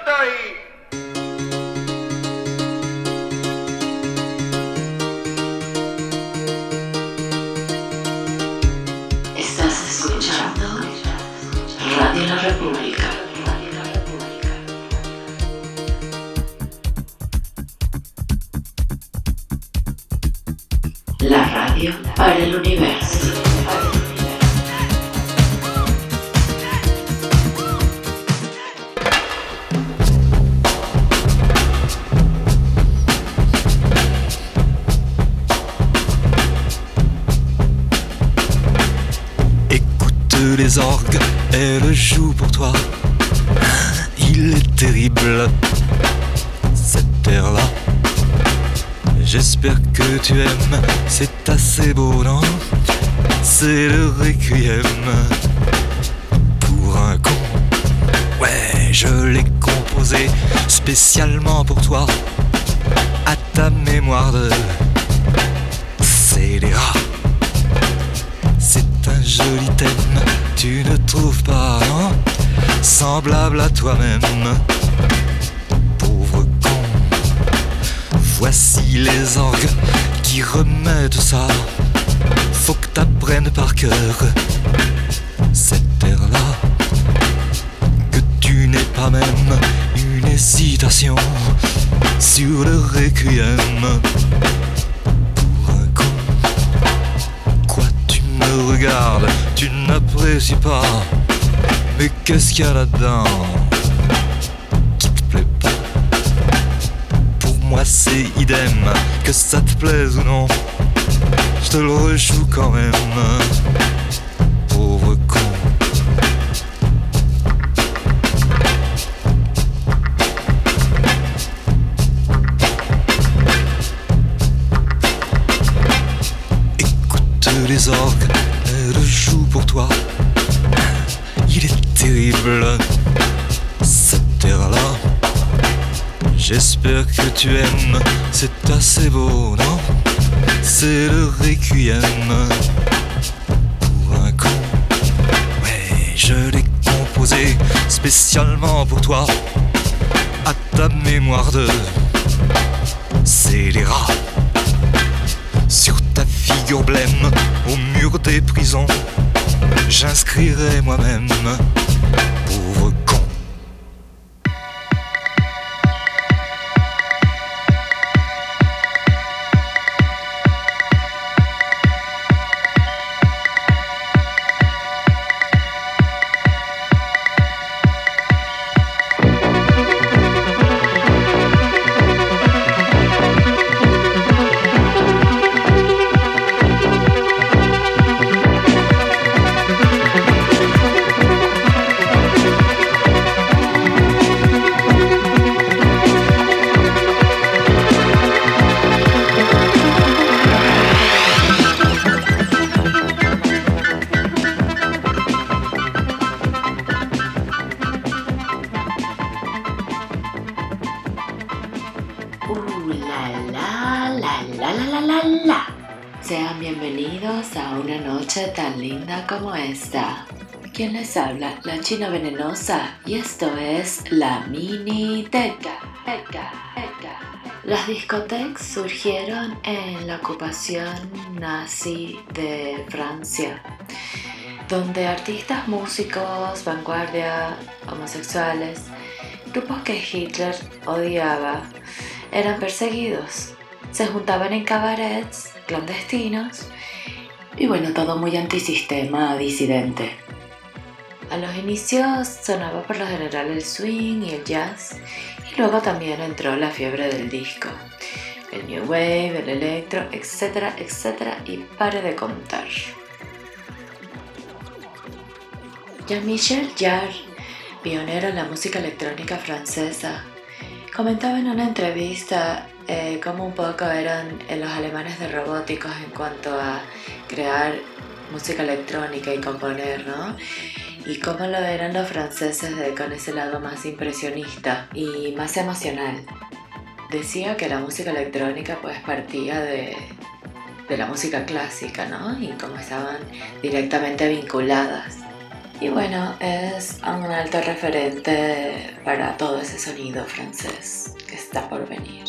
Eita aí! Toi-même, pauvre con. Voici les orgues qui remettent ça. Faut que t'apprennes par cœur cette terre-là. Que tu n'aies pas même une hésitation sur le requiem pour un con. Quoi tu me regardes, tu n'apprécies pas. Mais qu'est-ce qu'il y a là-dedans? Ça te plaise ou non. Je te le rejoue quand même. Pauvre con. Écoute les orgues, elles jouent pour toi. Il est terrible, cette terre-là. J'espère que tu aimes, c'est assez beau, méprisant, j'inscrirai moi-même habla? La China Venenosa y esto es la Mini teca. Las discotecas surgieron en la ocupación nazi de Francia, donde artistas, músicos, vanguardia, homosexuales, grupos que Hitler odiaba, eran perseguidos. Se juntaban en cabarets clandestinos y bueno, todo muy antisistema disidente. A los inicios sonaba por lo general el swing y el jazz y luego también entró la fiebre del disco. El new wave, el electro, etcétera, etcétera y pare de contar. Jean-Michel Jarre, pionero en la música electrónica francesa, comentaba en una entrevista eh, cómo un poco eran eh, los alemanes de robóticos en cuanto a crear música electrónica y componer, ¿no? Y cómo lo eran los franceses de- con ese lado más impresionista y más emocional. Decía que la música electrónica pues partía de, de la música clásica, ¿no? Y cómo estaban directamente vinculadas. Y bueno, es un alto referente para todo ese sonido francés que está por venir.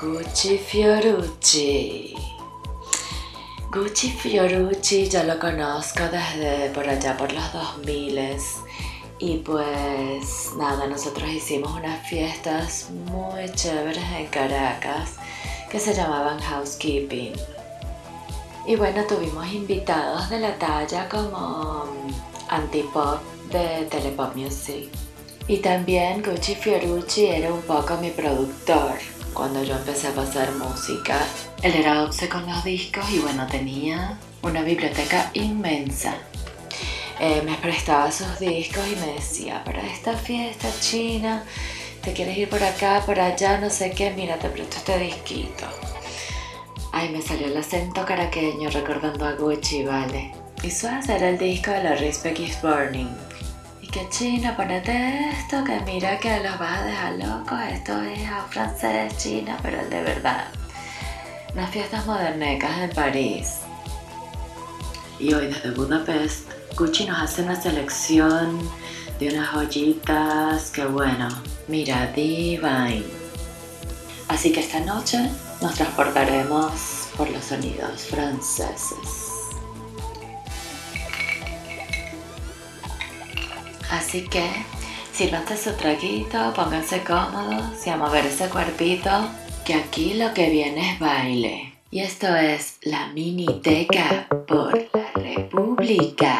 Gucci Fiorucci. Gucci Fiorucci ya lo conozco desde por allá por los 2000 y pues nada, nosotros hicimos unas fiestas muy chéveres en Caracas que se llamaban Housekeeping. Y bueno, tuvimos invitados de la talla como Antipop de Telepop Music. Y también Gucci Fiorucci era un poco mi productor cuando yo empecé a pasar música. Él era obse con los discos y bueno, tenía una biblioteca inmensa. Eh, me prestaba sus discos y me decía, para esta fiesta china, te quieres ir por acá, por allá, no sé qué, mira, te presto este disquito. Ay, me salió el acento caraqueño recordando a Gucci, vale. Y suave era el disco de la Respect is Burning que China, ponete esto, que mira que los vas a dejar locos, esto es a francés, China, pero de verdad. Unas fiestas modernecas en París. Y hoy desde Budapest, Gucci nos hace una selección de unas joyitas que bueno, mira, divine. Así que esta noche nos transportaremos por los sonidos franceses. Así que sírvanse su traguito, pónganse cómodos y a mover ese cuerpito, que aquí lo que viene es baile. Y esto es la Miniteca por la República.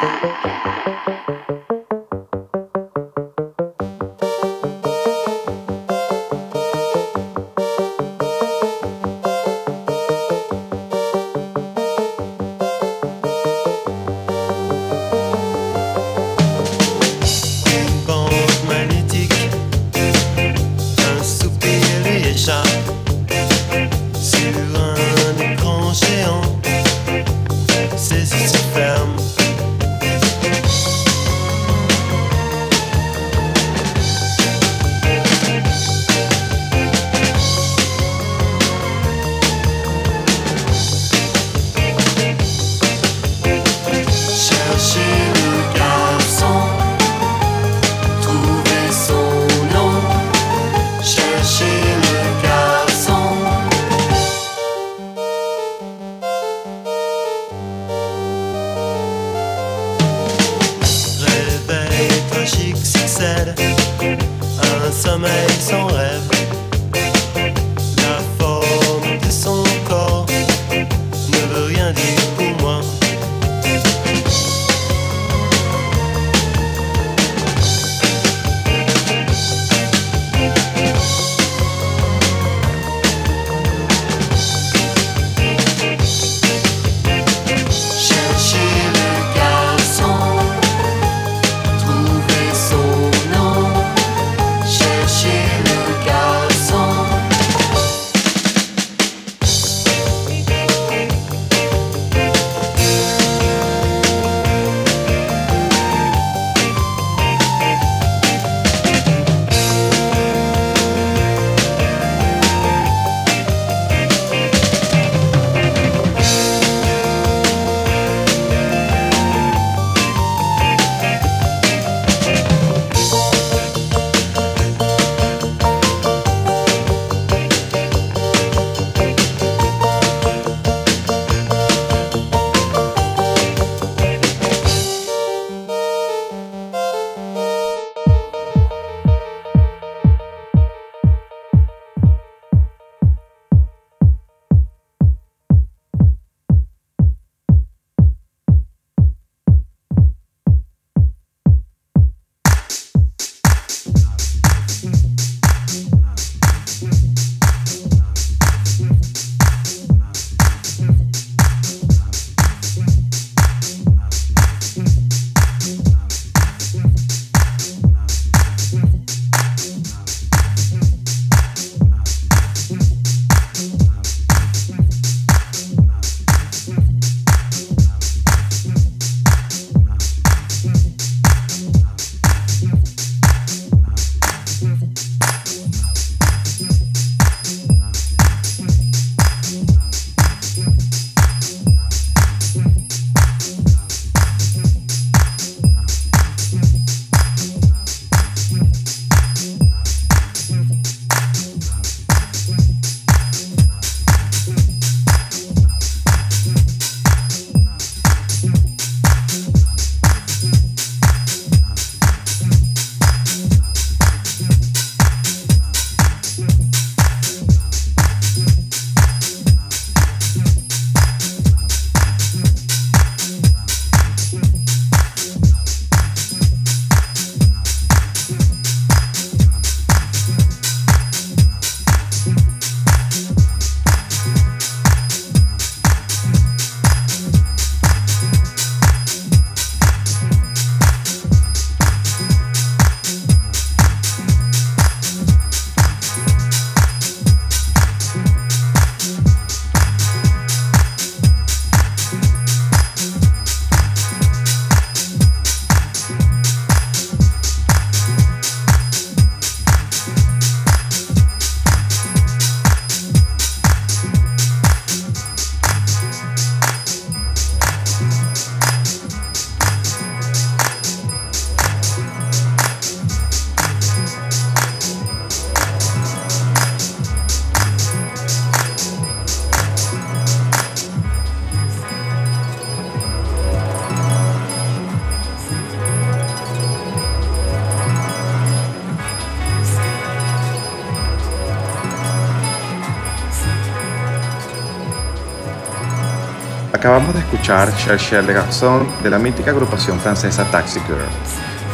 Escuchar Chercher le Garçon de la mítica agrupación francesa Taxi Girl,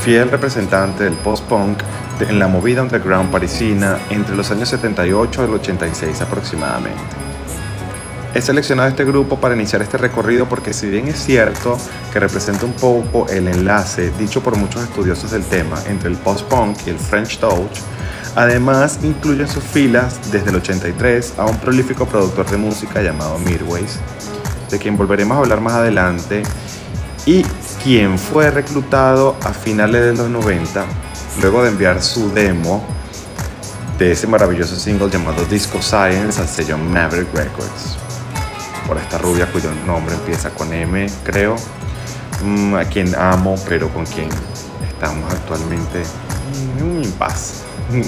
fiel representante del post-punk de- en la movida underground parisina entre los años 78 y el 86 aproximadamente. He seleccionado este grupo para iniciar este recorrido porque si bien es cierto que representa un poco el enlace dicho por muchos estudiosos del tema entre el post-punk y el French Touch, además incluye en sus filas desde el 83 a un prolífico productor de música llamado Midways, de quien volveremos a hablar más adelante, y quien fue reclutado a finales de los 90 luego de enviar su demo de ese maravilloso single llamado Disco Science al sello Maverick Records por esta rubia cuyo nombre empieza con M, creo, mm, a quien amo, pero con quien estamos actualmente en un impasse.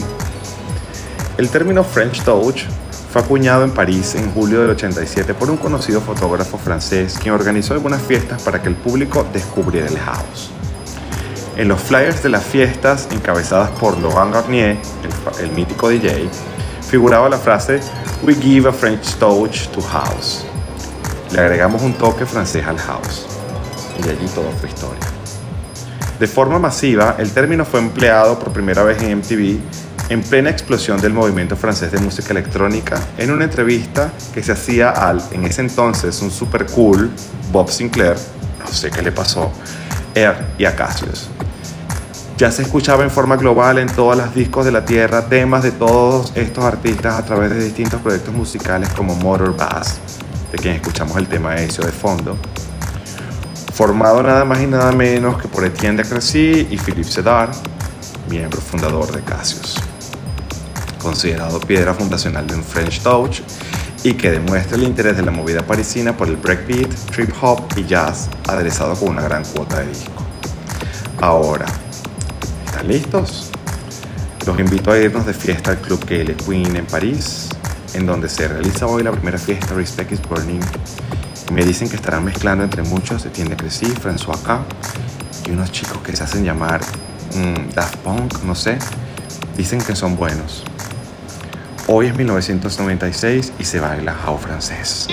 El término French Touch fue acuñado en París en julio del 87 por un conocido fotógrafo francés quien organizó algunas fiestas para que el público descubriera el house. En los flyers de las fiestas encabezadas por Laurent Garnier, el, el mítico DJ, figuraba la frase We give a French touch to house. Le agregamos un toque francés al house. Y allí todo fue historia. De forma masiva, el término fue empleado por primera vez en MTV en plena explosión del movimiento francés de música electrónica en una entrevista que se hacía al, en ese entonces, un super cool Bob Sinclair, no sé qué le pasó, Air y a Cassius. Ya se escuchaba en forma global en todas las discos de la Tierra temas de todos estos artistas a través de distintos proyectos musicales como Motor Bass, de quien escuchamos el tema Ezio de fondo, formado nada más y nada menos que por Etienne de Crecy y Philippe Sedar, miembro fundador de Cassius, considerado piedra fundacional de un French Touch y que demuestra el interés de la movida parisina por el breakbeat, trip hop y jazz, aderezado con una gran cuota de disco. Ahora, ¿Están listos? Los invito a irnos de fiesta al Club Gale Queen en París, en donde se realiza hoy la primera fiesta Respect is Burning. Me dicen que estarán mezclando entre muchos Etienne Crecy, François K y unos chicos que se hacen llamar mmm, Daft Punk, no sé. Dicen que son buenos. Hoy es 1996 y se baila house francés.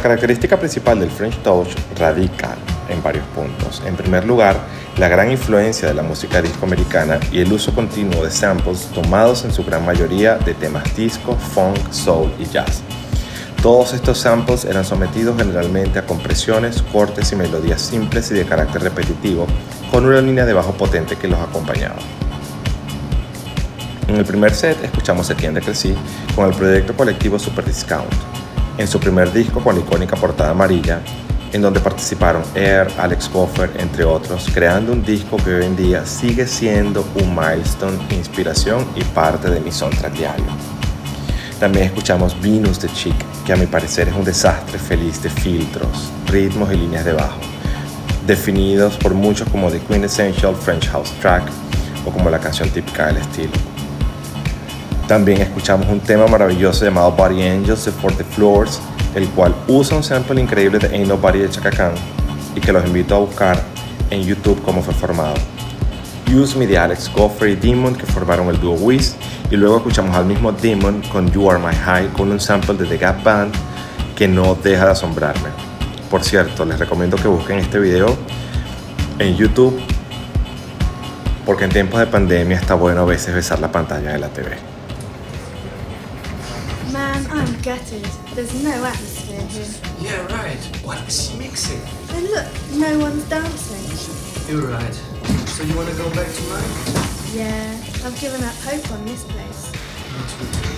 La característica principal del French Touch radica en varios puntos. En primer lugar, la gran influencia de la música disco americana y el uso continuo de samples tomados en su gran mayoría de temas disco, funk, soul y jazz. Todos estos samples eran sometidos generalmente a compresiones, cortes y melodías simples y de carácter repetitivo, con una línea de bajo potente que los acompañaba. En el primer set escuchamos Etienne de Crecy con el proyecto colectivo Super Discount, en su primer disco con la icónica portada amarilla, en donde participaron Air, Alex Goffer, entre otros, creando un disco que hoy en día sigue siendo un milestone, inspiración y parte de mi soundtrack diario. También escuchamos Venus de Chic, que a mi parecer es un desastre feliz de filtros, ritmos y líneas de bajo, definidos por muchos como The Quintessential French House Track o como la canción típica del estilo. También escuchamos un tema maravilloso llamado Body Angels de Forty Floors, el cual usa un sample increíble de Ain't Nobody de Chaka y que los invito a buscar en YouTube cómo fue formado. Use Me de Alex Goffrey y Demon que formaron el dúo Wiz y luego escuchamos al mismo Demon con You Are My High con un sample de The Gap Band que no deja de asombrarme. Por cierto, les recomiendo que busquen este video en YouTube porque en tiempos de pandemia está bueno a veces besar la pantalla de la TV. Man, I'm gutted. There's no atmosphere here. Yeah, right. What is she mixing? And look, no one's dancing. You're right. So you wanna go back to mine? Yeah, I've given up hope on this place. Me.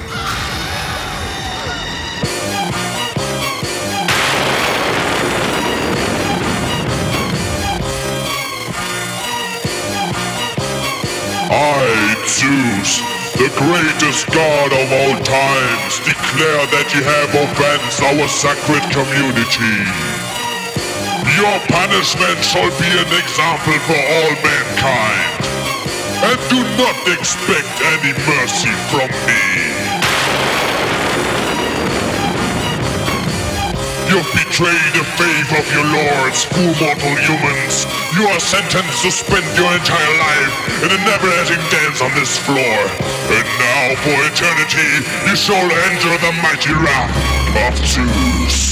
I, Zeus, the greatest god of all times, declare that you have offensed our sacred community. Your punishment shall be an example for all mankind. And do not expect any mercy from me. You've betrayed the faith of your lords, who mortal humans. You are sentenced to spend your entire life in a never-ending dance on this floor. And now, for eternity, you shall enter the mighty wrath of Zeus.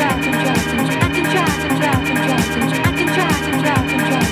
and and I can drown and drown and drown and and and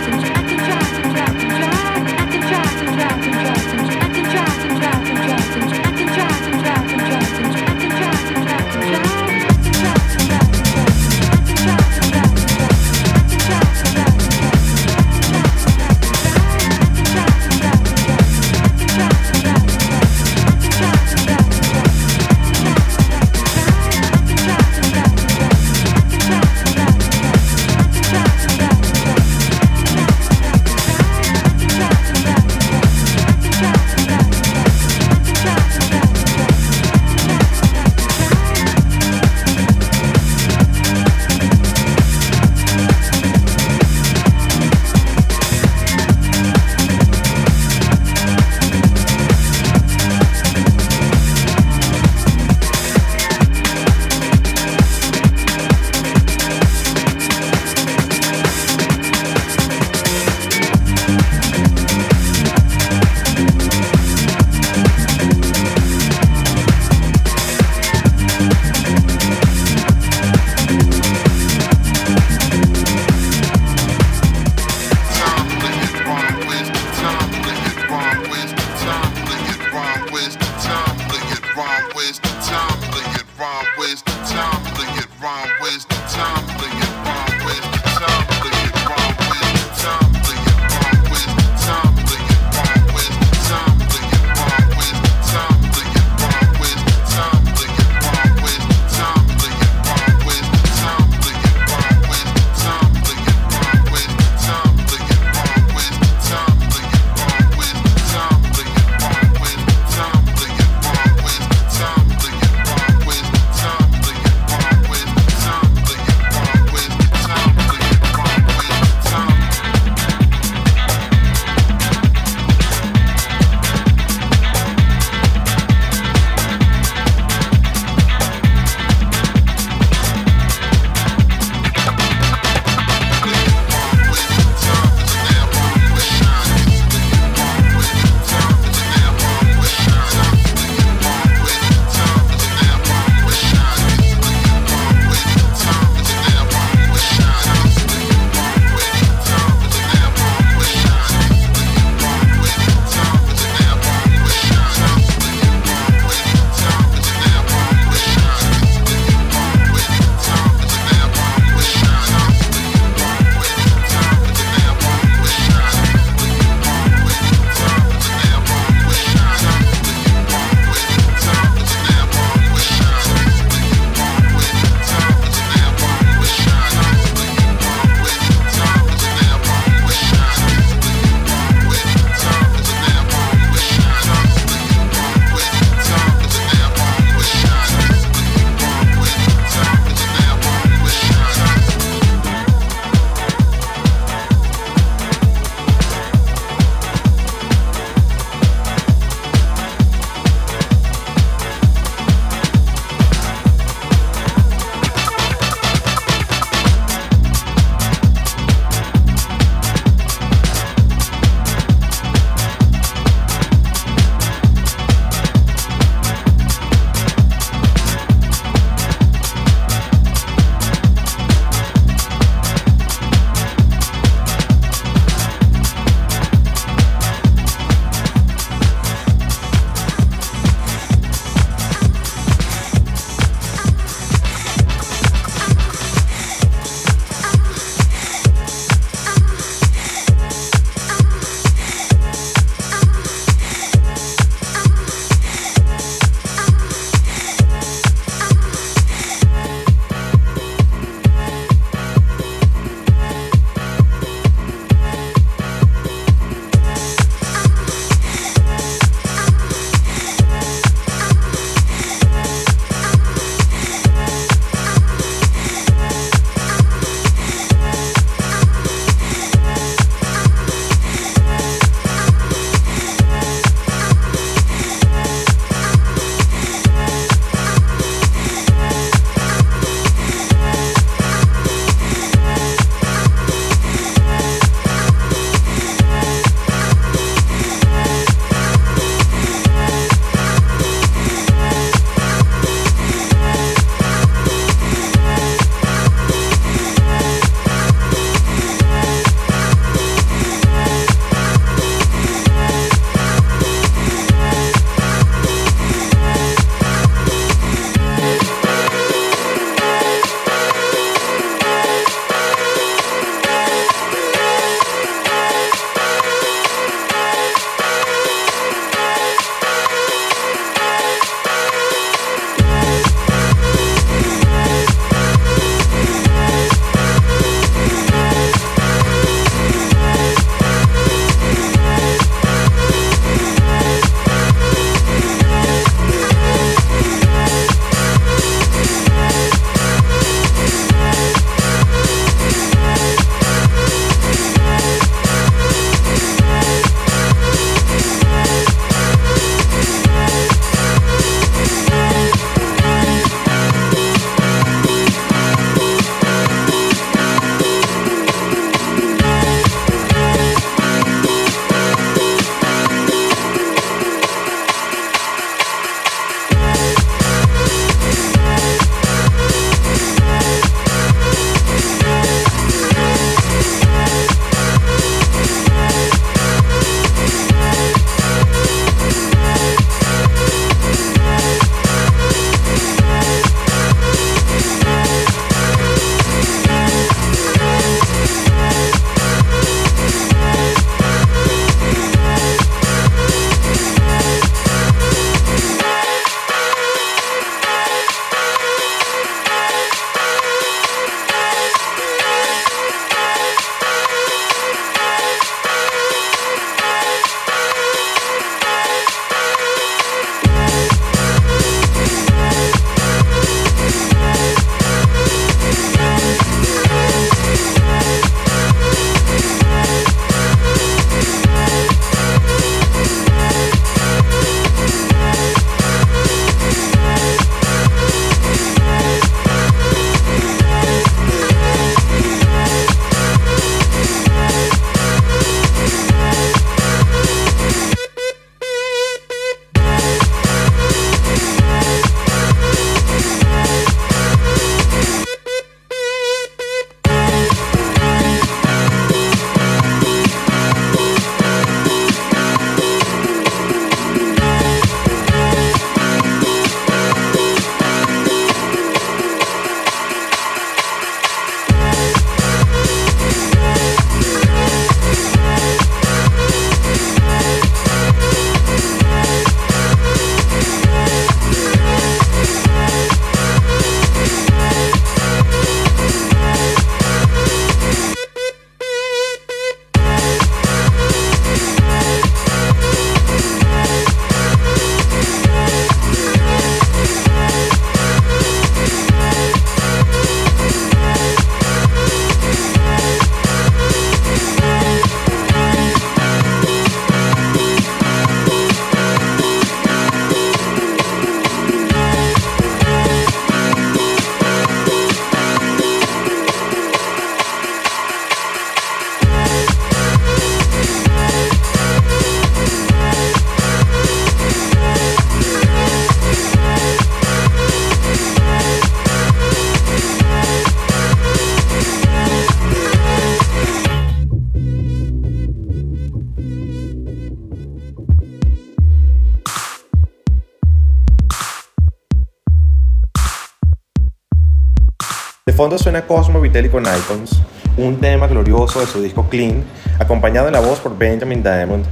fondo suena Cosmo Vitelli con Icons, un tema glorioso de su disco Clean, acompañado en la voz por Benjamin Diamond,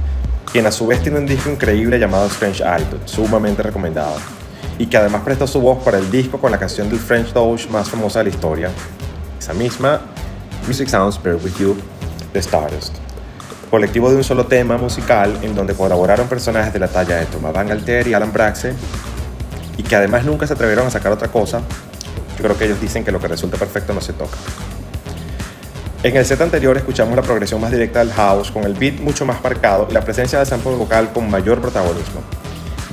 quien a su vez tiene un disco increíble llamado Strange Attitude, sumamente recomendado, y que además prestó su voz para el disco con la canción del French Doge más famosa de la historia, esa misma Music Sounds Bear With You de Stardust. Colectivo de un solo tema musical en donde colaboraron personajes de la talla de Thomas Van Alter y Alan Braxe, y que además nunca se atrevieron a sacar otra cosa, creo que ellos dicen que lo que resulta perfecto no se toca. En el set anterior escuchamos la progresión más directa del house, con el beat mucho más marcado y la presencia del sample vocal con mayor protagonismo.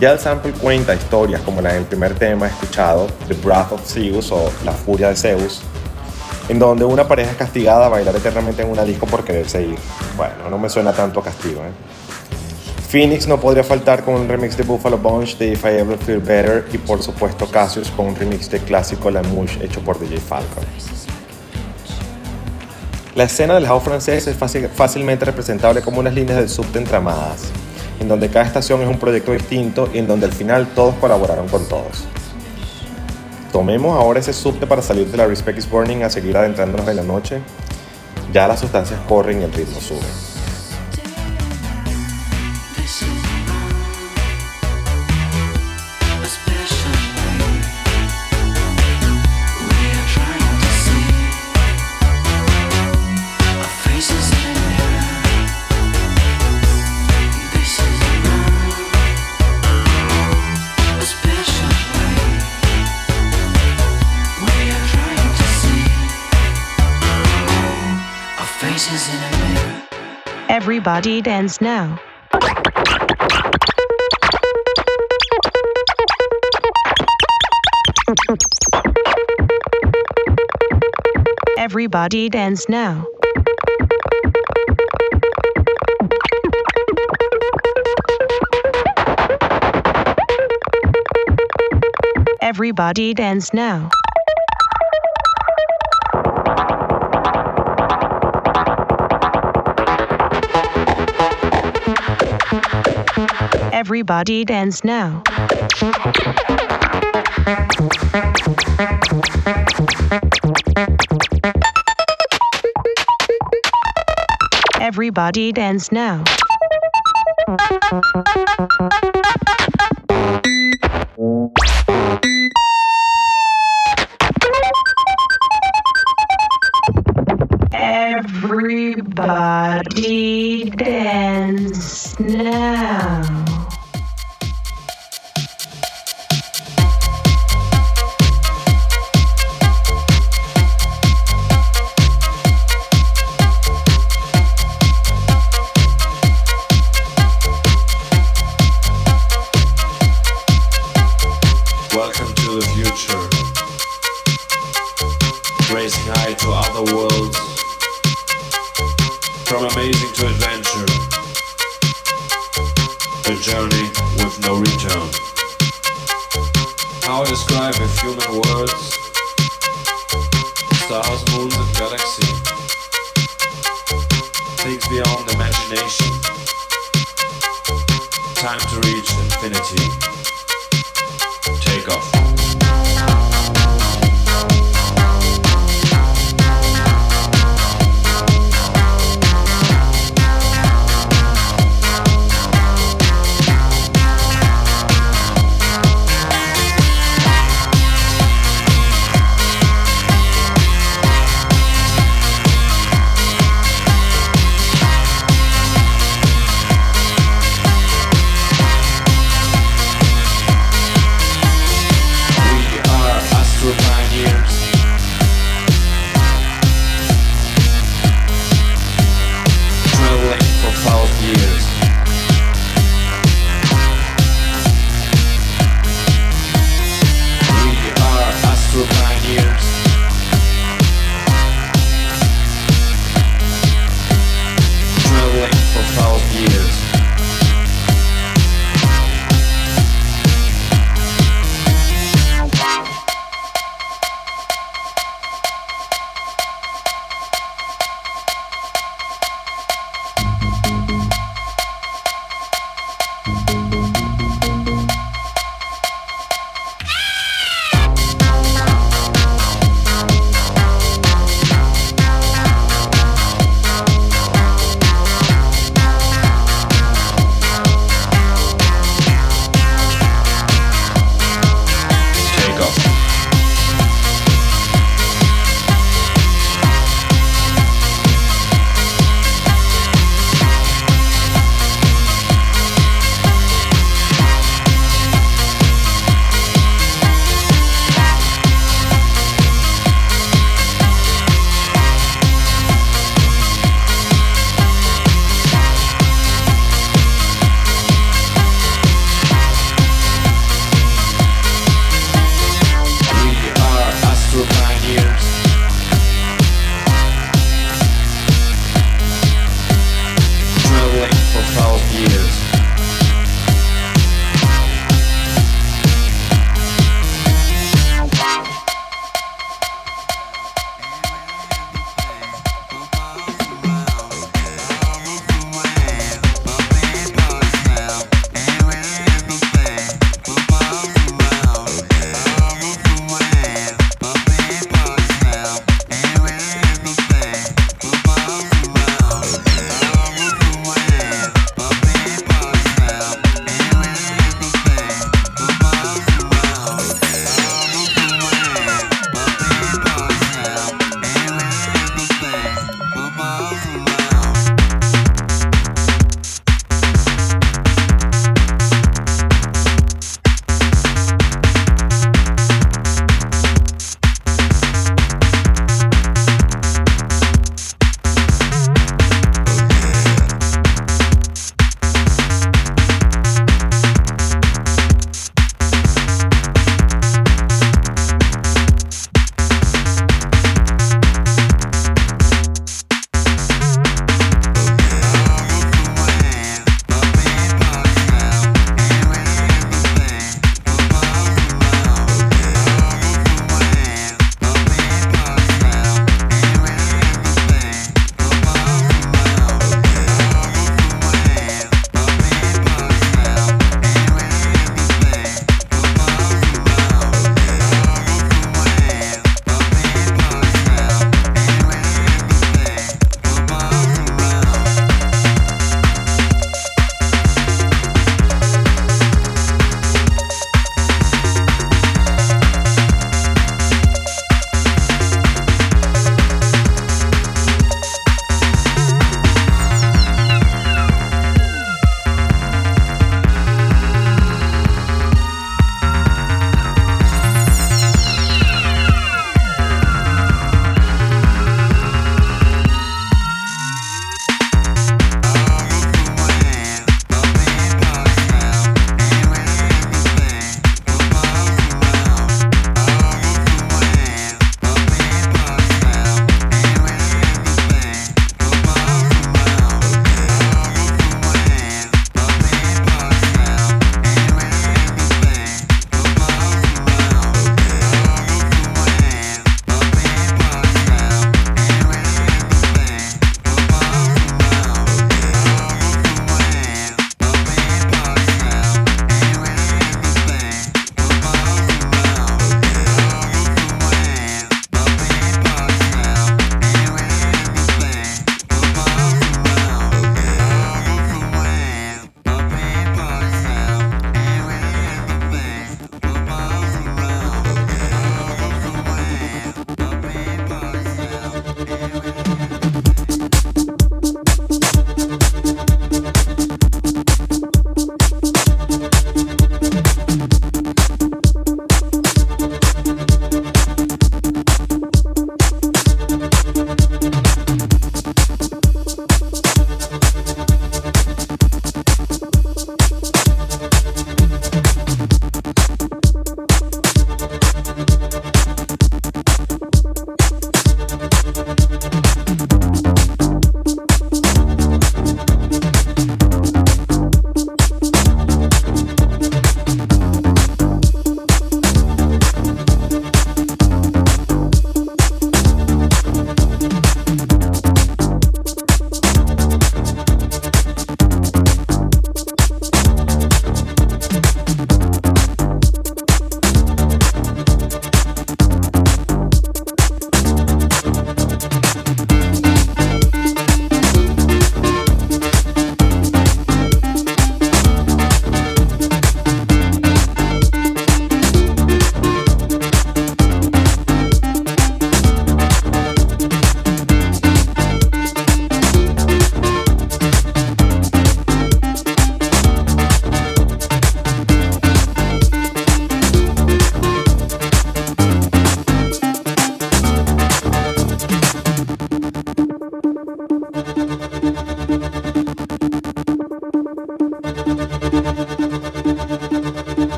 Ya el sample cuenta historias como la del primer tema escuchado, The Breath of Zeus o La Furia de Zeus, en donde una pareja es castigada a bailar eternamente en una disco por quererse ir. Bueno, no me suena tanto a castigo, ¿eh? Phoenix no podría faltar con un remix de Buffalo Bunch de If I Ever Feel Better y por supuesto Cassius con un remix de clásico La Mouche hecho por DJ Falcon. La escena del house francés es fácilmente representable como unas líneas del subte entramadas, en donde cada estación es un proyecto distinto y en donde al final todos colaboraron con todos. Tomemos ahora ese subte para salir de la Respect is Burning a seguir adentrándonos en la noche. Ya las sustancias corren y el ritmo sube. Everybody dance now. Everybody dance now. Everybody dance now. Everybody dance now. Everybody dance now.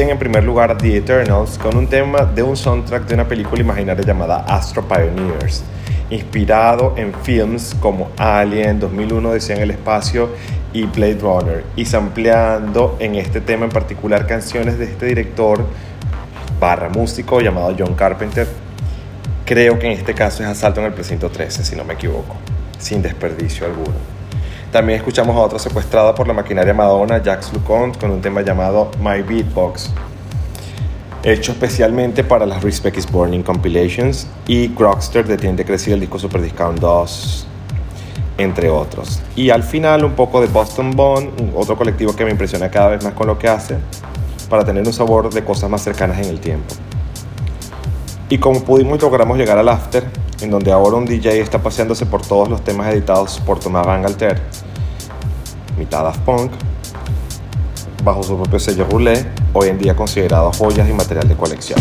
En primer lugar The Eternals con un tema de un soundtrack de una película imaginaria llamada Astro Pioneers, inspirado en films como Alien, 2001 Decía en el espacio y Blade Runner, y sampleando en este tema en particular canciones de este director barra músico llamado John Carpenter. Creo que en este caso es Asalto en el Precinto 13, si no me equivoco, sin desperdicio alguno. También escuchamos a otra secuestrada por la maquinaria Madonna, Jax LeConte, con un tema llamado My Beatbox, hecho especialmente para las Respect is Burning Compilations y Grokster de Tiende Crecer el disco Super Discount 2, entre otros. Y al final un poco de Boston Bond, otro colectivo que me impresiona cada vez más con lo que hace, para tener un sabor de cosas más cercanas en el tiempo. Y como pudimos logramos llegar al after, en donde ahora un DJ está paseándose por todos los temas editados por Thomas Van mitad Daft Punk, bajo su propio sello Roulette, hoy en día considerado joyas y material de colección.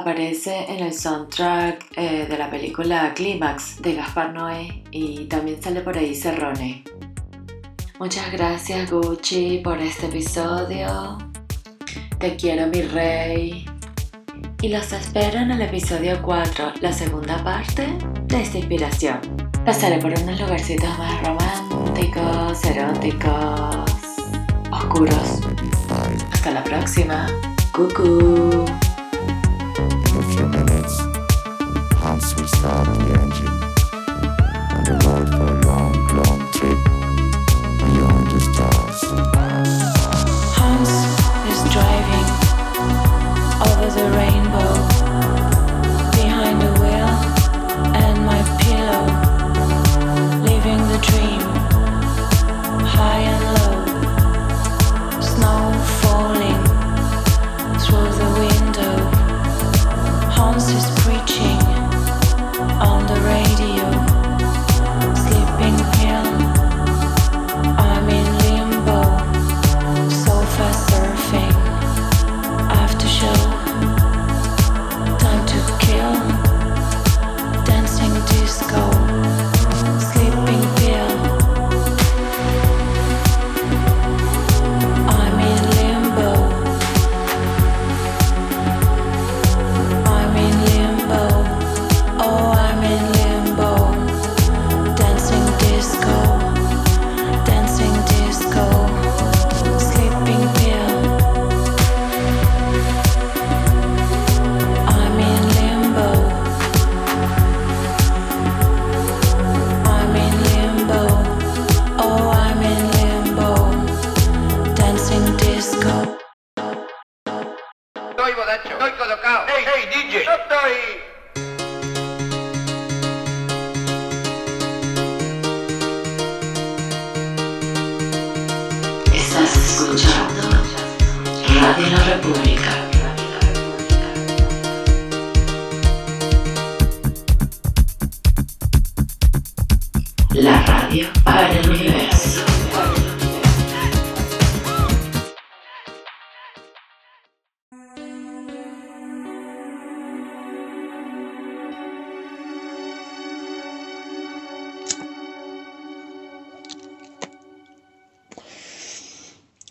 Aparece en el soundtrack eh, de la película Clímax de Gaspar Noé y también sale por ahí Cerrone. Muchas gracias Gucci por este episodio. Te quiero mi rey. Y los espero en el episodio 4, la segunda parte de esta inspiración. Pasaré por unos lugarcitos más románticos, eróticos, oscuros. Hasta la próxima. Cucú.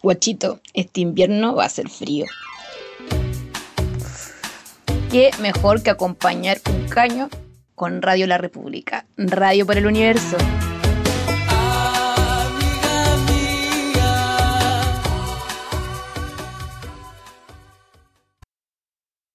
Guachito, este invierno va a ser frío. ¿Qué mejor que acompañar un caño con Radio La República, Radio por el Universo?